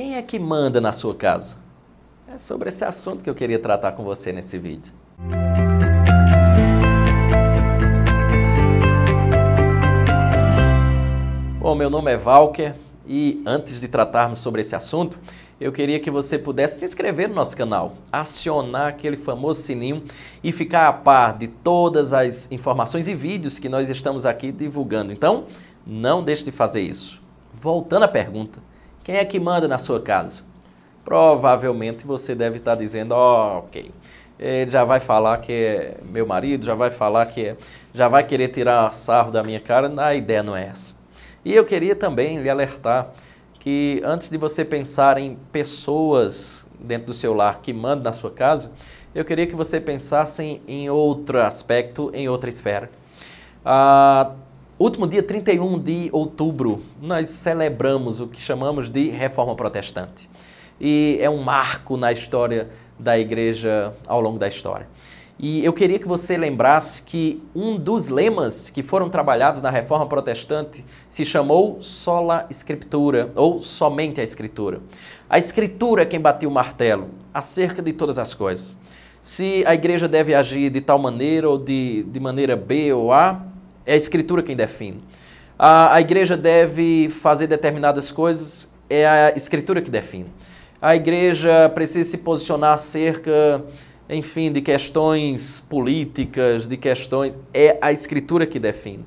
Quem é que manda na sua casa? É sobre esse assunto que eu queria tratar com você nesse vídeo. Bom, meu nome é Valker e antes de tratarmos sobre esse assunto, eu queria que você pudesse se inscrever no nosso canal, acionar aquele famoso sininho e ficar a par de todas as informações e vídeos que nós estamos aqui divulgando. Então, não deixe de fazer isso. Voltando à pergunta, quem é que manda na sua casa? Provavelmente você deve estar dizendo, oh, ok, ele já vai falar que é meu marido, já vai falar que é, já vai querer tirar sarro da minha cara. A ideia não é essa. E eu queria também lhe alertar que antes de você pensar em pessoas dentro do seu lar que mandam na sua casa, eu queria que você pensasse em, outro aspecto, em outra esfera. Ah, último dia 31 de outubro, nós celebramos o que chamamos de Reforma Protestante. E é um marco na história da igreja ao longo da história. E eu queria que você lembrasse que um dos lemas que foram trabalhados na reforma protestante se chamou sola escritura, ou somente a escritura. A escritura é quem bateu o martelo acerca de todas as coisas. Se a igreja deve agir de tal maneira ou de, de maneira B ou A, é a escritura quem define. A, a igreja deve fazer determinadas coisas, é a escritura que define. A igreja precisa se posicionar acerca enfim, de questões políticas, de questões. É a Escritura que define.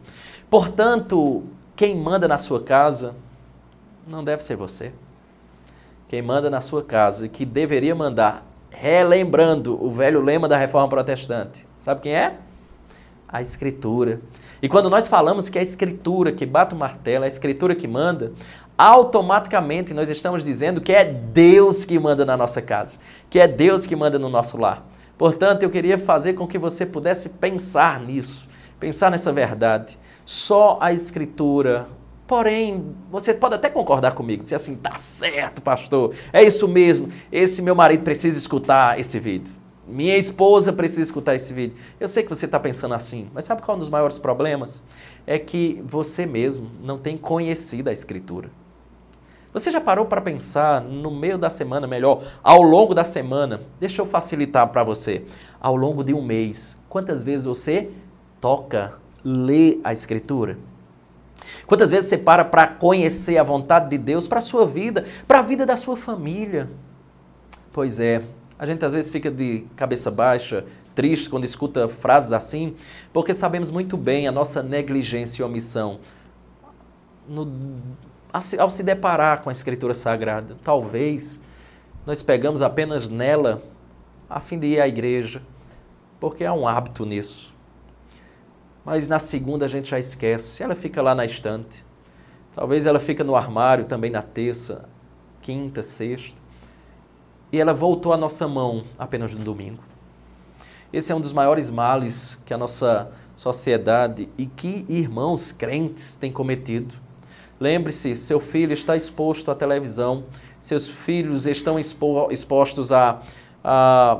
Portanto, quem manda na sua casa não deve ser você. Quem manda na sua casa que deveria mandar, relembrando o velho lema da reforma protestante, sabe quem é? A Escritura. E quando nós falamos que é a Escritura que bate o martelo, é a Escritura que manda, automaticamente nós estamos dizendo que é Deus que manda na nossa casa, que é Deus que manda no nosso lar. Portanto, eu queria fazer com que você pudesse pensar nisso, pensar nessa verdade. Só a Escritura. Porém, você pode até concordar comigo, se assim, tá certo, pastor, é isso mesmo, esse meu marido precisa escutar esse vídeo. Minha esposa precisa escutar esse vídeo. Eu sei que você está pensando assim, mas sabe qual é um dos maiores problemas? É que você mesmo não tem conhecido a Escritura. Você já parou para pensar no meio da semana, melhor, ao longo da semana? Deixa eu facilitar para você. Ao longo de um mês, quantas vezes você toca, lê a Escritura? Quantas vezes você para para conhecer a vontade de Deus para a sua vida, para a vida da sua família? Pois é, a gente às vezes fica de cabeça baixa, triste quando escuta frases assim, porque sabemos muito bem a nossa negligência e omissão no ao se deparar com a Escritura Sagrada. Talvez nós pegamos apenas nela a fim de ir à igreja, porque há um hábito nisso. Mas na segunda a gente já esquece, ela fica lá na estante. Talvez ela fica no armário também na terça, quinta, sexta. E ela voltou à nossa mão apenas no domingo. Esse é um dos maiores males que a nossa sociedade e que irmãos crentes têm cometido Lembre-se, seu filho está exposto à televisão, seus filhos estão expo expostos à, à,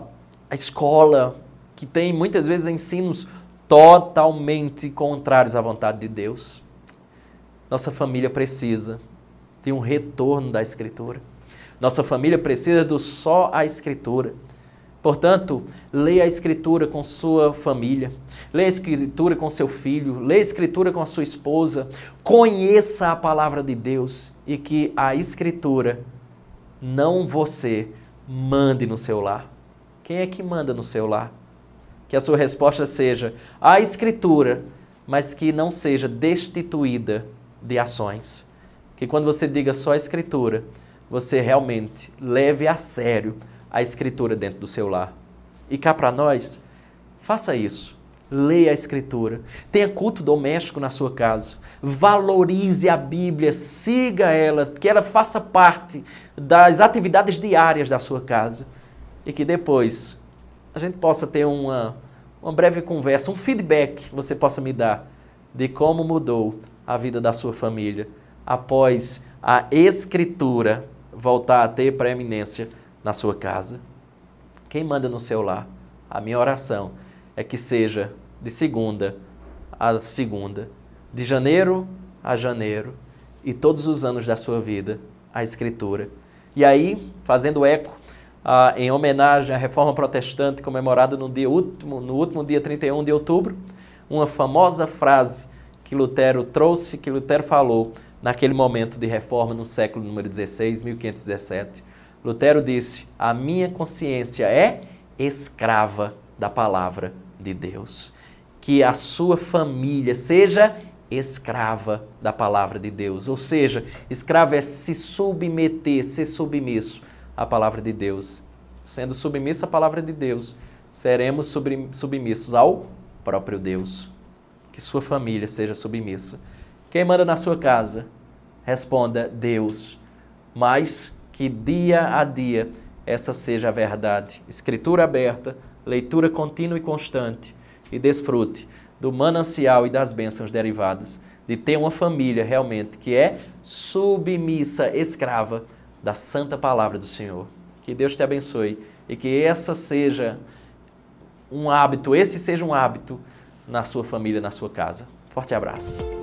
à escola, que tem muitas vezes ensinos totalmente contrários à vontade de Deus. Nossa família precisa de um retorno da Escritura. Nossa família precisa do só a Escritura. Portanto, leia a Escritura com sua família, leia a Escritura com seu filho, leia a Escritura com a sua esposa, conheça a palavra de Deus e que a Escritura, não você, mande no seu lar. Quem é que manda no seu lar? Que a sua resposta seja a Escritura, mas que não seja destituída de ações. Que quando você diga só a Escritura, você realmente leve a sério a Escritura dentro do seu lar. E cá para nós, faça isso. Leia a Escritura. Tenha culto doméstico na sua casa. Valorize a Bíblia. Siga ela. Que ela faça parte das atividades diárias da sua casa. E que depois a gente possa ter uma, uma breve conversa, um feedback que você possa me dar de como mudou a vida da sua família após a Escritura voltar a ter preeminência na sua casa? Quem manda no seu lar? A minha oração é que seja de segunda a segunda, de janeiro a janeiro e todos os anos da sua vida, a Escritura. E aí, fazendo eco, ah, em homenagem à Reforma Protestante comemorada no, dia último, no último dia 31 de outubro, uma famosa frase que Lutero trouxe, que Lutero falou naquele momento de reforma no século número 16, 1517. Lutero disse: "A minha consciência é escrava da palavra de Deus". Que a sua família seja escrava da palavra de Deus, ou seja, escravo é se submeter, ser submisso à palavra de Deus. Sendo submisso à palavra de Deus, seremos submissos ao próprio Deus. Que sua família seja submissa. Quem manda na sua casa? Responda Deus. Mas que dia a dia essa seja a verdade. Escritura aberta, leitura contínua e constante e desfrute do manancial e das bênçãos derivadas de ter uma família realmente que é submissa, escrava da santa palavra do Senhor. Que Deus te abençoe e que essa seja um hábito, esse seja um hábito na sua família, na sua casa. Forte abraço.